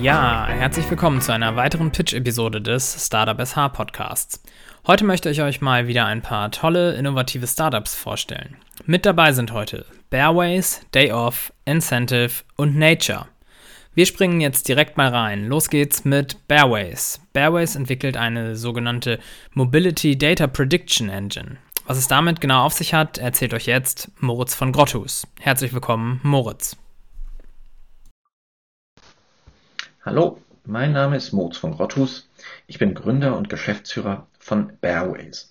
Ja, herzlich willkommen zu einer weiteren Pitch-Episode des Startup SH Podcasts. Heute möchte ich euch mal wieder ein paar tolle, innovative Startups vorstellen. Mit dabei sind heute Bearways, Day Off, Incentive und Nature. Wir springen jetzt direkt mal rein. Los geht's mit Bearways. Bearways entwickelt eine sogenannte Mobility Data Prediction Engine. Was es damit genau auf sich hat, erzählt euch jetzt Moritz von Grotthus. Herzlich willkommen, Moritz. Hallo, mein Name ist Moritz von Grotthus. Ich bin Gründer und Geschäftsführer von Bearways.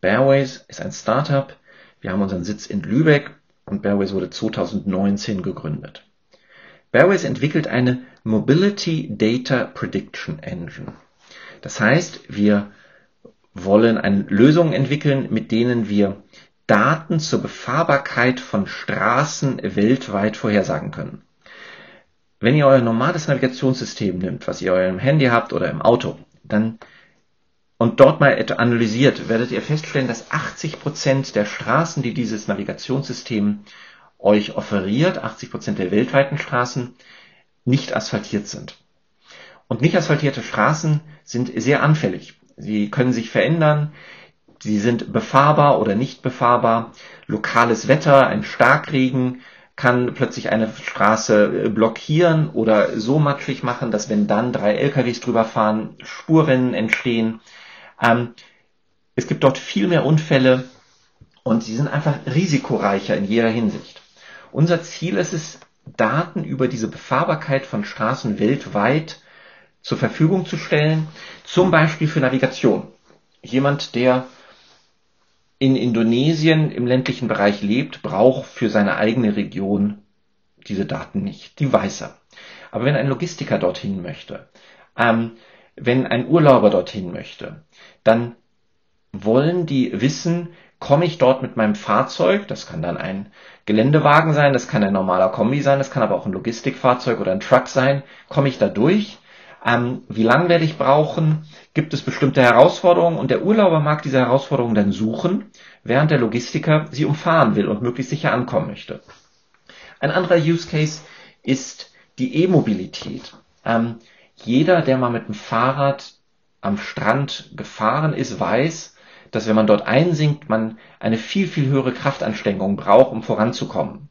Bearways ist ein Startup. Wir haben unseren Sitz in Lübeck und Bearways wurde 2019 gegründet. Bearways entwickelt eine Mobility Data Prediction Engine. Das heißt, wir wollen eine Lösung entwickeln, mit denen wir Daten zur Befahrbarkeit von Straßen weltweit vorhersagen können. Wenn ihr euer normales Navigationssystem nimmt, was ihr eurem Handy habt oder im Auto, dann und dort mal analysiert, werdet ihr feststellen, dass 80 Prozent der Straßen, die dieses Navigationssystem euch offeriert, 80 Prozent der weltweiten Straßen, nicht asphaltiert sind. Und nicht asphaltierte Straßen sind sehr anfällig. Sie können sich verändern, sie sind befahrbar oder nicht befahrbar. Lokales Wetter, ein Starkregen kann plötzlich eine Straße äh, blockieren oder so matschig machen, dass wenn dann drei LKWs drüber fahren, Spurrennen entstehen. Ähm, es gibt dort viel mehr Unfälle und sie sind einfach risikoreicher in jeder Hinsicht. Unser Ziel ist es, Daten über diese Befahrbarkeit von Straßen weltweit zur Verfügung zu stellen, zum Beispiel für Navigation. Jemand, der in Indonesien im ländlichen Bereich lebt, braucht für seine eigene Region diese Daten nicht. Die weiß er. Aber wenn ein Logistiker dorthin möchte, ähm, wenn ein Urlauber dorthin möchte, dann wollen die wissen, komme ich dort mit meinem Fahrzeug, das kann dann ein Geländewagen sein, das kann ein normaler Kombi sein, das kann aber auch ein Logistikfahrzeug oder ein Truck sein, komme ich da durch? Ähm, wie lange werde ich brauchen? Gibt es bestimmte Herausforderungen? Und der Urlauber mag diese Herausforderungen dann suchen, während der Logistiker sie umfahren will und möglichst sicher ankommen möchte. Ein anderer Use Case ist die E-Mobilität. Ähm, jeder, der mal mit dem Fahrrad am Strand gefahren ist, weiß, dass wenn man dort einsinkt, man eine viel, viel höhere Kraftanstrengung braucht, um voranzukommen.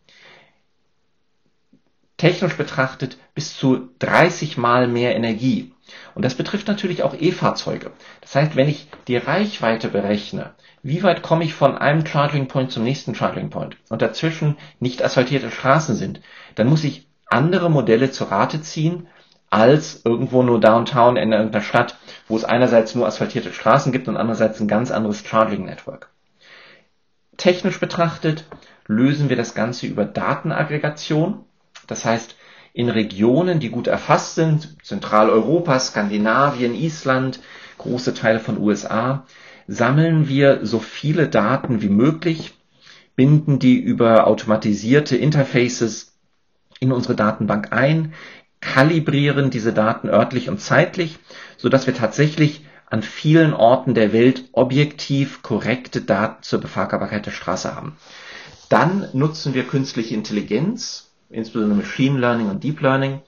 Technisch betrachtet bis zu 30 mal mehr Energie. Und das betrifft natürlich auch E-Fahrzeuge. Das heißt, wenn ich die Reichweite berechne, wie weit komme ich von einem Charging Point zum nächsten Charging Point und dazwischen nicht asphaltierte Straßen sind, dann muss ich andere Modelle zur Rate ziehen, als irgendwo nur Downtown in irgendeiner Stadt, wo es einerseits nur asphaltierte Straßen gibt und andererseits ein ganz anderes Charging Network. Technisch betrachtet lösen wir das Ganze über Datenaggregation. Das heißt, in Regionen, die gut erfasst sind, Zentraleuropa, Skandinavien, Island, große Teile von USA, sammeln wir so viele Daten wie möglich, binden die über automatisierte Interfaces in unsere Datenbank ein, kalibrieren diese Daten örtlich und zeitlich, so dass wir tatsächlich an vielen Orten der Welt objektiv korrekte Daten zur Befahrbarkeit der Straße haben. Dann nutzen wir künstliche Intelligenz, insbesondere Machine Learning und Deep Learning,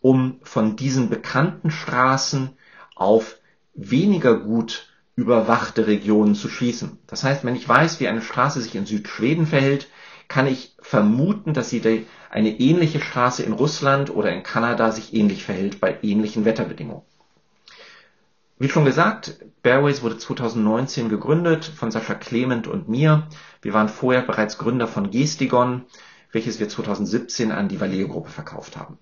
um von diesen bekannten Straßen auf weniger gut überwachte Regionen zu schließen. Das heißt, wenn ich weiß, wie eine Straße sich in Südschweden verhält, kann ich vermuten, dass sie eine ähnliche Straße in Russland oder in Kanada sich ähnlich verhält bei ähnlichen Wetterbedingungen. Wie schon gesagt, Bearways wurde 2019 gegründet von Sascha Clement und mir. Wir waren vorher bereits Gründer von Gestigon, welches wir 2017 an die Valeo-Gruppe verkauft haben.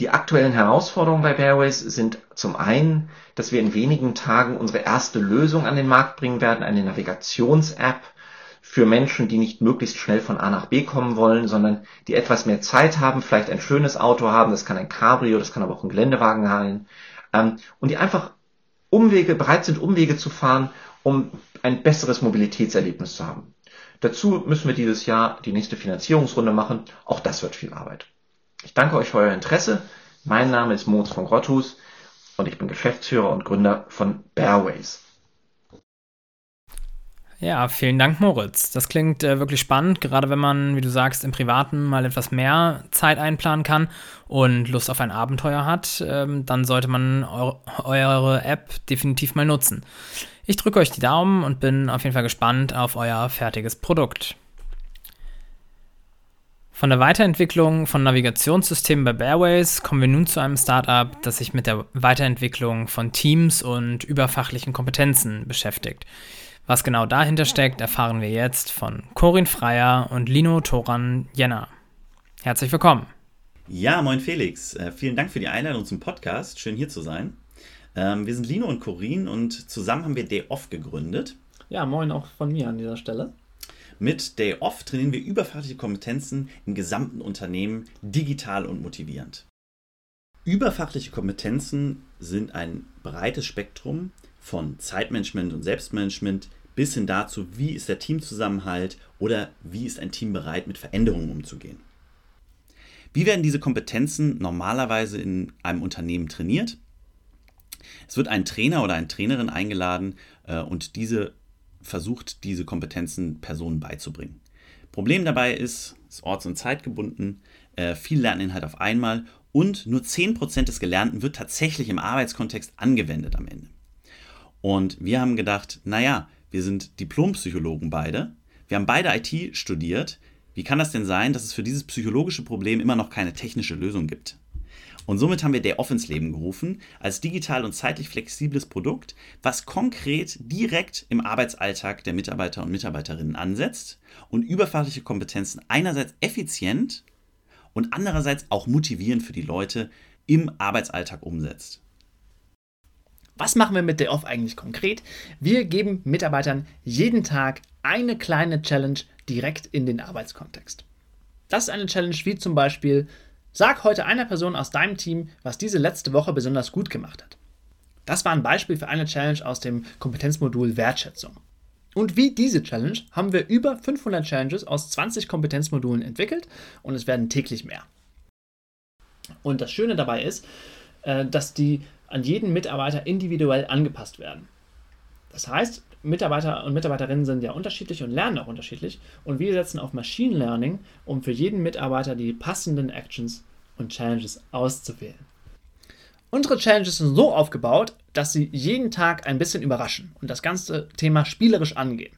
Die aktuellen Herausforderungen bei Bearways sind zum einen, dass wir in wenigen Tagen unsere erste Lösung an den Markt bringen werden, eine Navigations-App, für Menschen, die nicht möglichst schnell von A nach B kommen wollen, sondern die etwas mehr Zeit haben, vielleicht ein schönes Auto haben, das kann ein Cabrio, das kann aber auch ein Geländewagen sein, ähm, und die einfach Umwege, bereit sind, Umwege zu fahren, um ein besseres Mobilitätserlebnis zu haben. Dazu müssen wir dieses Jahr die nächste Finanzierungsrunde machen. Auch das wird viel Arbeit. Ich danke euch für euer Interesse. Mein Name ist Moritz von Grotthus und ich bin Geschäftsführer und Gründer von Bearways. Ja, vielen Dank, Moritz. Das klingt äh, wirklich spannend, gerade wenn man, wie du sagst, im Privaten mal etwas mehr Zeit einplanen kann und Lust auf ein Abenteuer hat, ähm, dann sollte man eure, eure App definitiv mal nutzen. Ich drücke euch die Daumen und bin auf jeden Fall gespannt auf euer fertiges Produkt. Von der Weiterentwicklung von Navigationssystemen bei Bearways kommen wir nun zu einem Startup, das sich mit der Weiterentwicklung von Teams und überfachlichen Kompetenzen beschäftigt. Was genau dahinter steckt, erfahren wir jetzt von Corinne Freier und Lino Toran Jenner. Herzlich willkommen. Ja, moin Felix. Äh, vielen Dank für die Einladung zum Podcast. Schön hier zu sein. Ähm, wir sind Lino und Corinne und zusammen haben wir Day Off gegründet. Ja, moin auch von mir an dieser Stelle. Mit Day Off trainieren wir überfachliche Kompetenzen im gesamten Unternehmen digital und motivierend. Überfachliche Kompetenzen sind ein breites Spektrum von Zeitmanagement und Selbstmanagement bis hin dazu, wie ist der Teamzusammenhalt oder wie ist ein Team bereit, mit Veränderungen umzugehen. Wie werden diese Kompetenzen normalerweise in einem Unternehmen trainiert? Es wird ein Trainer oder eine Trainerin eingeladen äh, und diese versucht, diese Kompetenzen Personen beizubringen. Problem dabei ist, es ist orts- und zeitgebunden, äh, viel Lerninhalt auf einmal und nur 10% des Gelernten wird tatsächlich im Arbeitskontext angewendet am Ende. Und wir haben gedacht, naja, wir sind Diplompsychologen beide. Wir haben beide IT studiert. Wie kann das denn sein, dass es für dieses psychologische Problem immer noch keine technische Lösung gibt? Und somit haben wir Day Off ins Leben gerufen, als digital und zeitlich flexibles Produkt, was konkret direkt im Arbeitsalltag der Mitarbeiter und Mitarbeiterinnen ansetzt und überfachliche Kompetenzen einerseits effizient und andererseits auch motivierend für die Leute im Arbeitsalltag umsetzt. Was machen wir mit Day Off eigentlich konkret? Wir geben Mitarbeitern jeden Tag eine kleine Challenge direkt in den Arbeitskontext. Das ist eine Challenge wie zum Beispiel, sag heute einer Person aus deinem Team, was diese letzte Woche besonders gut gemacht hat. Das war ein Beispiel für eine Challenge aus dem Kompetenzmodul Wertschätzung. Und wie diese Challenge haben wir über 500 Challenges aus 20 Kompetenzmodulen entwickelt und es werden täglich mehr. Und das Schöne dabei ist, äh, dass die an jeden Mitarbeiter individuell angepasst werden. Das heißt, Mitarbeiter und Mitarbeiterinnen sind ja unterschiedlich und lernen auch unterschiedlich und wir setzen auf Machine Learning, um für jeden Mitarbeiter die passenden Actions und Challenges auszuwählen. Unsere Challenges sind so aufgebaut, dass sie jeden Tag ein bisschen überraschen und das ganze Thema spielerisch angehen.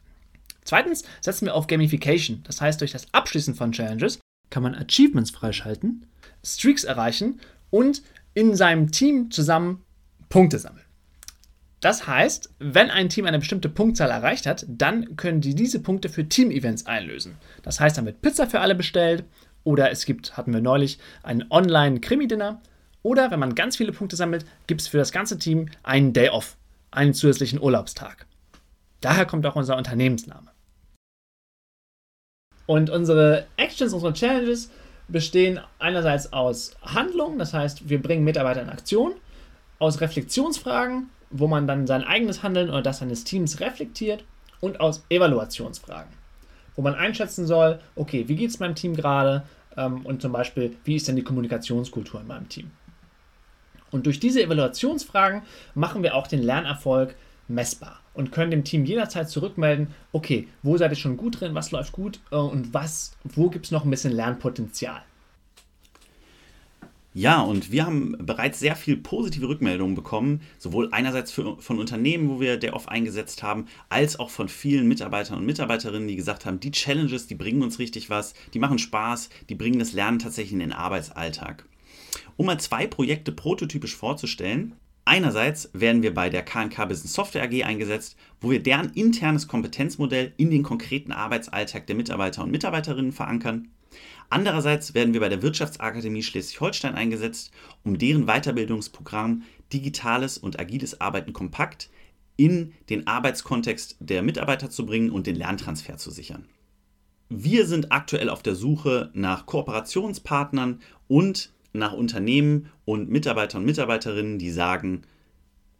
Zweitens setzen wir auf Gamification, das heißt, durch das Abschließen von Challenges kann man Achievements freischalten, Streaks erreichen und in seinem Team zusammen Punkte sammeln. Das heißt, wenn ein Team eine bestimmte Punktzahl erreicht hat, dann können die diese Punkte für Team-Events einlösen. Das heißt, dann wird Pizza für alle bestellt oder es gibt, hatten wir neulich, ein Online-Krimi-Dinner oder wenn man ganz viele Punkte sammelt, gibt es für das ganze Team einen Day Off, einen zusätzlichen Urlaubstag. Daher kommt auch unser Unternehmensname. Und unsere Actions, unsere Challenges bestehen einerseits aus Handlungen, das heißt, wir bringen Mitarbeiter in Aktion aus Reflexionsfragen, wo man dann sein eigenes Handeln oder das seines Teams reflektiert und aus Evaluationsfragen, wo man einschätzen soll, okay, wie geht es meinem Team gerade ähm, und zum Beispiel, wie ist denn die Kommunikationskultur in meinem Team. Und durch diese Evaluationsfragen machen wir auch den Lernerfolg messbar und können dem Team jederzeit zurückmelden, okay, wo seid ihr schon gut drin, was läuft gut äh, und was, wo gibt es noch ein bisschen Lernpotenzial. Ja, und wir haben bereits sehr viel positive Rückmeldungen bekommen, sowohl einerseits für, von Unternehmen, wo wir der off eingesetzt haben, als auch von vielen Mitarbeitern und Mitarbeiterinnen, die gesagt haben, die Challenges, die bringen uns richtig was, die machen Spaß, die bringen das Lernen tatsächlich in den Arbeitsalltag. Um mal zwei Projekte prototypisch vorzustellen, Einerseits werden wir bei der KNK Business Software AG eingesetzt, wo wir deren internes Kompetenzmodell in den konkreten Arbeitsalltag der Mitarbeiter und Mitarbeiterinnen verankern. Andererseits werden wir bei der Wirtschaftsakademie Schleswig-Holstein eingesetzt, um deren Weiterbildungsprogramm Digitales und agiles Arbeiten kompakt in den Arbeitskontext der Mitarbeiter zu bringen und den Lerntransfer zu sichern. Wir sind aktuell auf der Suche nach Kooperationspartnern und nach Unternehmen und Mitarbeiter und Mitarbeiterinnen, die sagen,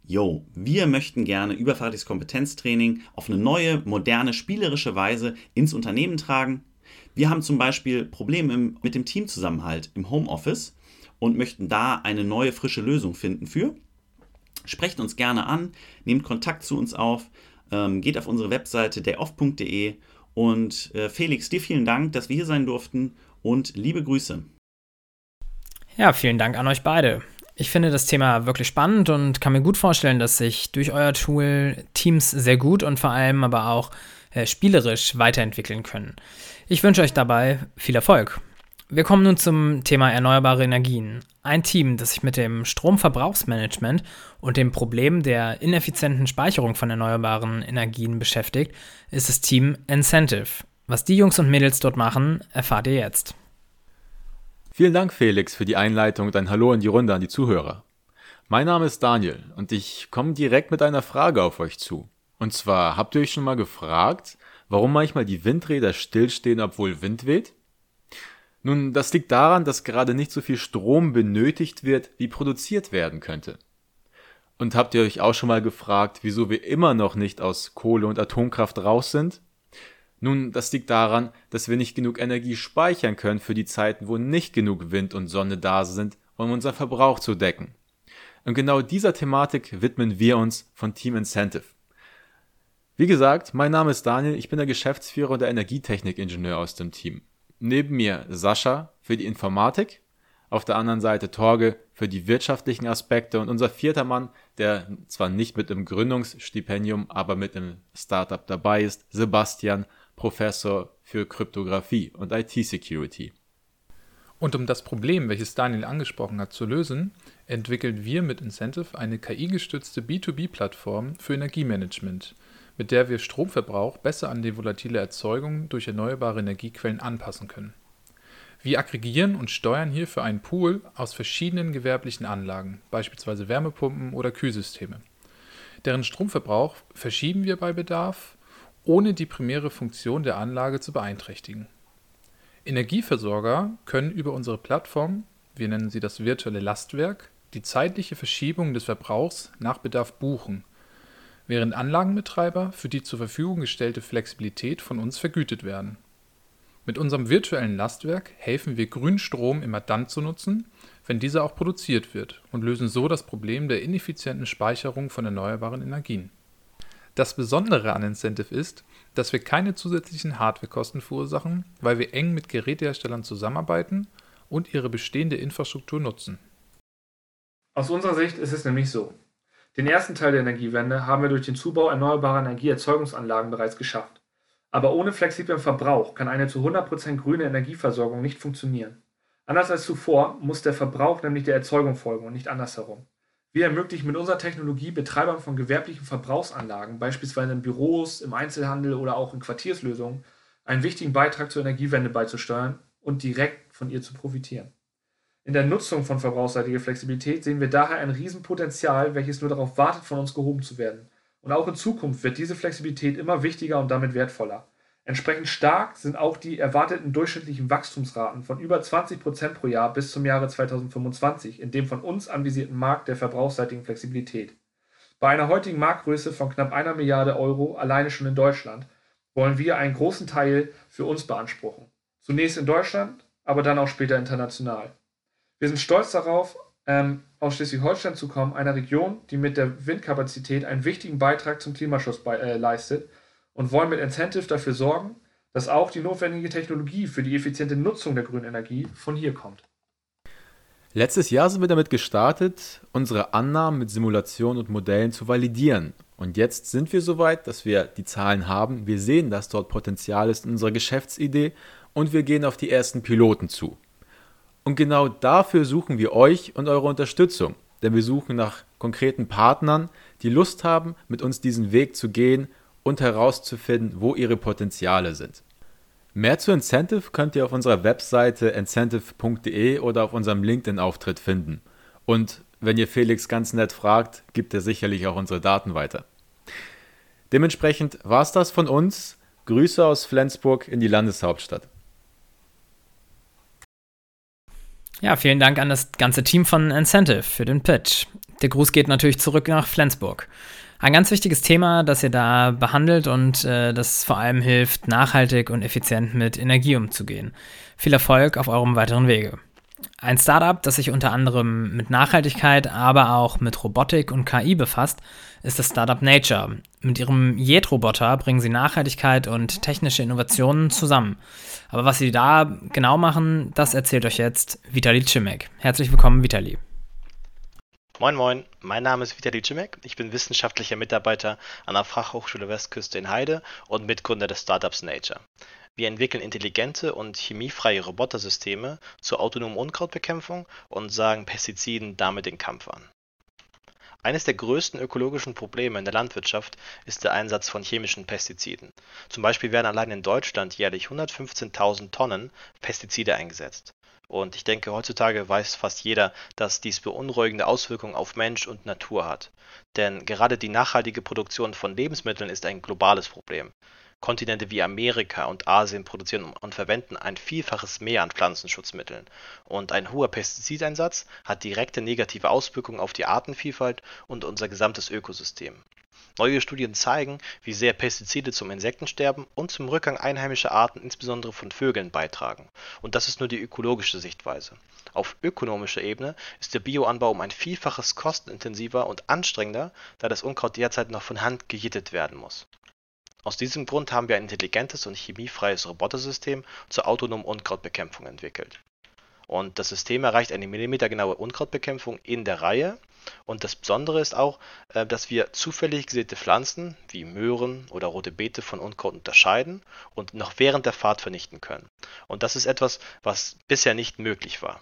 yo, wir möchten gerne überfachliches Kompetenztraining auf eine neue, moderne, spielerische Weise ins Unternehmen tragen. Wir haben zum Beispiel Probleme mit dem Teamzusammenhalt im Homeoffice und möchten da eine neue, frische Lösung finden für. Sprecht uns gerne an, nehmt Kontakt zu uns auf. Ähm, geht auf unsere Webseite dayoff.de und äh, Felix, dir vielen Dank, dass wir hier sein durften und liebe Grüße. Ja, vielen Dank an euch beide. Ich finde das Thema wirklich spannend und kann mir gut vorstellen, dass sich durch euer Tool Teams sehr gut und vor allem aber auch äh, spielerisch weiterentwickeln können. Ich wünsche euch dabei viel Erfolg. Wir kommen nun zum Thema erneuerbare Energien. Ein Team, das sich mit dem Stromverbrauchsmanagement und dem Problem der ineffizienten Speicherung von erneuerbaren Energien beschäftigt, ist das Team Incentive. Was die Jungs und Mädels dort machen, erfahrt ihr jetzt. Vielen Dank, Felix, für die Einleitung und ein Hallo in die Runde an die Zuhörer. Mein Name ist Daniel und ich komme direkt mit einer Frage auf euch zu. Und zwar, habt ihr euch schon mal gefragt, warum manchmal die Windräder stillstehen, obwohl Wind weht? Nun, das liegt daran, dass gerade nicht so viel Strom benötigt wird, wie produziert werden könnte. Und habt ihr euch auch schon mal gefragt, wieso wir immer noch nicht aus Kohle und Atomkraft raus sind? Nun, das liegt daran, dass wir nicht genug Energie speichern können für die Zeiten, wo nicht genug Wind und Sonne da sind, um unseren Verbrauch zu decken. Und genau dieser Thematik widmen wir uns von Team Incentive. Wie gesagt, mein Name ist Daniel, ich bin der Geschäftsführer und der Energietechnikingenieur aus dem Team neben mir Sascha für die Informatik, auf der anderen Seite Torge für die wirtschaftlichen Aspekte und unser vierter Mann, der zwar nicht mit im Gründungsstipendium, aber mit im Startup dabei ist, Sebastian, Professor für Kryptographie und IT-Security. Und um das Problem, welches Daniel angesprochen hat, zu lösen, entwickeln wir mit Incentive eine KI-gestützte B2B-Plattform für Energiemanagement, mit der wir Stromverbrauch besser an die volatile Erzeugung durch erneuerbare Energiequellen anpassen können. Wir aggregieren und steuern hierfür einen Pool aus verschiedenen gewerblichen Anlagen, beispielsweise Wärmepumpen oder Kühlsysteme. Deren Stromverbrauch verschieben wir bei Bedarf, ohne die primäre Funktion der Anlage zu beeinträchtigen. Energieversorger können über unsere Plattform, wir nennen sie das virtuelle Lastwerk, die zeitliche Verschiebung des Verbrauchs nach Bedarf buchen während Anlagenbetreiber für die zur Verfügung gestellte Flexibilität von uns vergütet werden. Mit unserem virtuellen Lastwerk helfen wir Grünstrom immer dann zu nutzen, wenn dieser auch produziert wird und lösen so das Problem der ineffizienten Speicherung von erneuerbaren Energien. Das Besondere an Incentive ist, dass wir keine zusätzlichen Hardwarekosten verursachen, weil wir eng mit Geräteherstellern zusammenarbeiten und ihre bestehende Infrastruktur nutzen. Aus unserer Sicht ist es nämlich so. Den ersten Teil der Energiewende haben wir durch den Zubau erneuerbarer Energieerzeugungsanlagen bereits geschafft. Aber ohne flexiblen Verbrauch kann eine zu 100% grüne Energieversorgung nicht funktionieren. Anders als zuvor muss der Verbrauch nämlich der Erzeugung folgen und nicht andersherum. Wir ermöglichen mit unserer Technologie Betreibern von gewerblichen Verbrauchsanlagen, beispielsweise in Büros, im Einzelhandel oder auch in Quartierslösungen, einen wichtigen Beitrag zur Energiewende beizusteuern und direkt von ihr zu profitieren. In der Nutzung von verbrauchsseitiger Flexibilität sehen wir daher ein Riesenpotenzial, welches nur darauf wartet, von uns gehoben zu werden. Und auch in Zukunft wird diese Flexibilität immer wichtiger und damit wertvoller. Entsprechend stark sind auch die erwarteten durchschnittlichen Wachstumsraten von über 20 Prozent pro Jahr bis zum Jahre 2025 in dem von uns anvisierten Markt der verbrauchsseitigen Flexibilität. Bei einer heutigen Marktgröße von knapp einer Milliarde Euro alleine schon in Deutschland wollen wir einen großen Teil für uns beanspruchen. Zunächst in Deutschland, aber dann auch später international. Wir sind stolz darauf, ähm, aus Schleswig-Holstein zu kommen, einer Region, die mit der Windkapazität einen wichtigen Beitrag zum Klimaschutz bei, äh, leistet und wollen mit Incentive dafür sorgen, dass auch die notwendige Technologie für die effiziente Nutzung der grünen Energie von hier kommt. Letztes Jahr sind wir damit gestartet, unsere Annahmen mit Simulationen und Modellen zu validieren. Und jetzt sind wir soweit, dass wir die Zahlen haben. Wir sehen, dass dort Potenzial ist in unserer Geschäftsidee und wir gehen auf die ersten Piloten zu. Und genau dafür suchen wir euch und eure Unterstützung. Denn wir suchen nach konkreten Partnern, die Lust haben, mit uns diesen Weg zu gehen und herauszufinden, wo ihre Potenziale sind. Mehr zu Incentive könnt ihr auf unserer Webseite incentive.de oder auf unserem LinkedIn-Auftritt finden. Und wenn ihr Felix ganz nett fragt, gibt er sicherlich auch unsere Daten weiter. Dementsprechend war es das von uns. Grüße aus Flensburg in die Landeshauptstadt. Ja, vielen Dank an das ganze Team von Incentive für den Pitch. Der Gruß geht natürlich zurück nach Flensburg. Ein ganz wichtiges Thema, das ihr da behandelt und äh, das vor allem hilft, nachhaltig und effizient mit Energie umzugehen. Viel Erfolg auf eurem weiteren Wege. Ein Startup, das sich unter anderem mit Nachhaltigkeit, aber auch mit Robotik und KI befasst, ist das Startup Nature. Mit ihrem Jet-Roboter bringen sie Nachhaltigkeit und technische Innovationen zusammen. Aber was sie da genau machen, das erzählt euch jetzt Vitali Cimek. Herzlich willkommen, Vitali. Moin Moin, mein Name ist Vitali Cimek. Ich bin wissenschaftlicher Mitarbeiter an der Fachhochschule Westküste in Heide und Mitgründer des Startups Nature. Wir entwickeln intelligente und chemiefreie Robotersysteme zur autonomen Unkrautbekämpfung und sagen Pestiziden damit den Kampf an. Eines der größten ökologischen Probleme in der Landwirtschaft ist der Einsatz von chemischen Pestiziden. Zum Beispiel werden allein in Deutschland jährlich 115.000 Tonnen Pestizide eingesetzt. Und ich denke, heutzutage weiß fast jeder, dass dies beunruhigende Auswirkungen auf Mensch und Natur hat. Denn gerade die nachhaltige Produktion von Lebensmitteln ist ein globales Problem. Kontinente wie Amerika und Asien produzieren und verwenden ein Vielfaches mehr an Pflanzenschutzmitteln, und ein hoher Pestizideinsatz hat direkte negative Auswirkungen auf die Artenvielfalt und unser gesamtes Ökosystem. Neue Studien zeigen, wie sehr Pestizide zum Insektensterben und zum Rückgang einheimischer Arten, insbesondere von Vögeln, beitragen. Und das ist nur die ökologische Sichtweise. Auf ökonomischer Ebene ist der Bioanbau um ein Vielfaches kostenintensiver und anstrengender, da das Unkraut derzeit noch von Hand gejätet werden muss. Aus diesem Grund haben wir ein intelligentes und chemiefreies Robotersystem zur autonomen Unkrautbekämpfung entwickelt. Und das System erreicht eine millimetergenaue Unkrautbekämpfung in der Reihe. Und das Besondere ist auch, äh, dass wir zufällig gesäte Pflanzen wie Möhren oder rote Beete von Unkraut unterscheiden und noch während der Fahrt vernichten können. Und das ist etwas, was bisher nicht möglich war.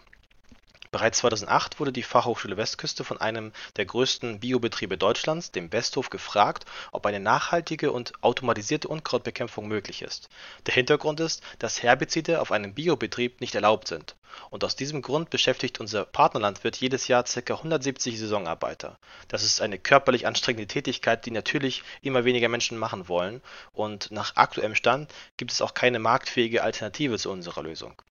Bereits 2008 wurde die Fachhochschule Westküste von einem der größten Biobetriebe Deutschlands, dem Westhof, gefragt, ob eine nachhaltige und automatisierte Unkrautbekämpfung möglich ist. Der Hintergrund ist, dass Herbizide auf einem Biobetrieb nicht erlaubt sind. Und aus diesem Grund beschäftigt unser Partnerlandwirt jedes Jahr ca. 170 Saisonarbeiter. Das ist eine körperlich anstrengende Tätigkeit, die natürlich immer weniger Menschen machen wollen. Und nach aktuellem Stand gibt es auch keine marktfähige Alternative zu unserer Lösung.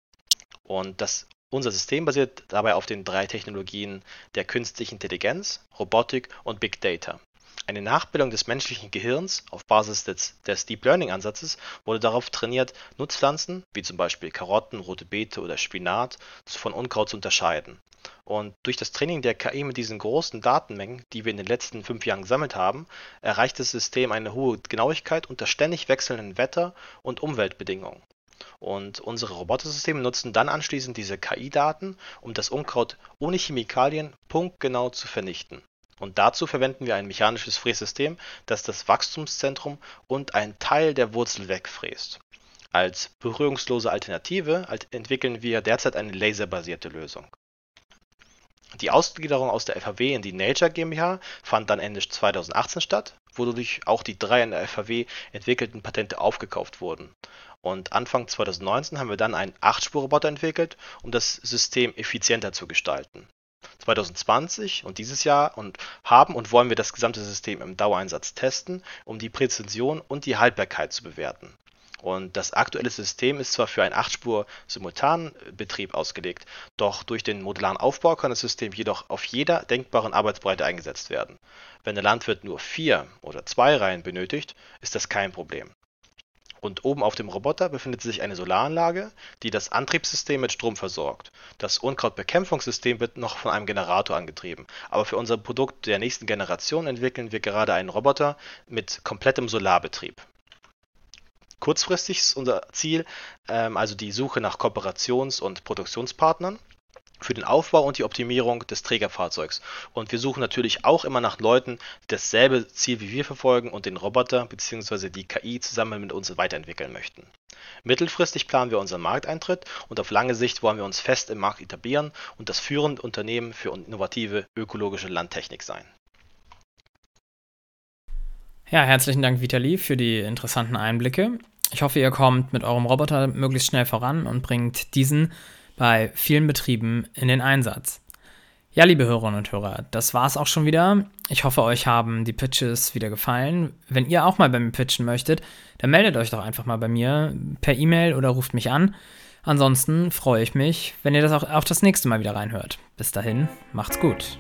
Und das unser System basiert dabei auf den drei Technologien der künstlichen Intelligenz, Robotik und Big Data. Eine Nachbildung des menschlichen Gehirns auf Basis des, des Deep Learning Ansatzes wurde darauf trainiert, Nutzpflanzen wie zum Beispiel Karotten, rote Beete oder Spinat von Unkraut zu unterscheiden. Und durch das Training der KI mit diesen großen Datenmengen, die wir in den letzten fünf Jahren gesammelt haben, erreicht das System eine hohe Genauigkeit unter ständig wechselnden Wetter- und Umweltbedingungen. Und unsere Robotersysteme nutzen dann anschließend diese KI-Daten, um das Unkraut ohne Chemikalien punktgenau zu vernichten. Und dazu verwenden wir ein mechanisches Frässystem, das das Wachstumszentrum und einen Teil der Wurzel wegfräst. Als berührungslose Alternative entwickeln wir derzeit eine laserbasierte Lösung. Die Ausgliederung aus der FAW in die Nature GmbH fand dann Ende 2018 statt, wodurch auch die drei in der FAW entwickelten Patente aufgekauft wurden. Und Anfang 2019 haben wir dann einen 8-Spur-Roboter entwickelt, um das System effizienter zu gestalten. 2020 und dieses Jahr und haben und wollen wir das gesamte System im Dauereinsatz testen, um die Präzision und die Haltbarkeit zu bewerten. Und das aktuelle System ist zwar für einen 8-Spur-Simultanbetrieb ausgelegt, doch durch den modularen Aufbau kann das System jedoch auf jeder denkbaren Arbeitsbreite eingesetzt werden. Wenn der Landwirt nur vier oder zwei Reihen benötigt, ist das kein Problem. Und oben auf dem Roboter befindet sich eine Solaranlage, die das Antriebssystem mit Strom versorgt. Das Unkrautbekämpfungssystem wird noch von einem Generator angetrieben. Aber für unser Produkt der nächsten Generation entwickeln wir gerade einen Roboter mit komplettem Solarbetrieb. Kurzfristig ist unser Ziel ähm, also die Suche nach Kooperations- und Produktionspartnern für den Aufbau und die Optimierung des Trägerfahrzeugs. Und wir suchen natürlich auch immer nach Leuten, die dasselbe Ziel wie wir verfolgen und den Roboter bzw. die KI zusammen mit uns weiterentwickeln möchten. Mittelfristig planen wir unseren Markteintritt und auf lange Sicht wollen wir uns fest im Markt etablieren und das führende Unternehmen für innovative ökologische Landtechnik sein. Ja, herzlichen Dank, Vitali, für die interessanten Einblicke. Ich hoffe, ihr kommt mit eurem Roboter möglichst schnell voran und bringt diesen bei vielen Betrieben in den Einsatz. Ja, liebe Hörerinnen und Hörer, das war's auch schon wieder. Ich hoffe, euch haben die Pitches wieder gefallen. Wenn ihr auch mal bei mir pitchen möchtet, dann meldet euch doch einfach mal bei mir per E-Mail oder ruft mich an. Ansonsten freue ich mich, wenn ihr das auch, auch das nächste Mal wieder reinhört. Bis dahin, macht's gut.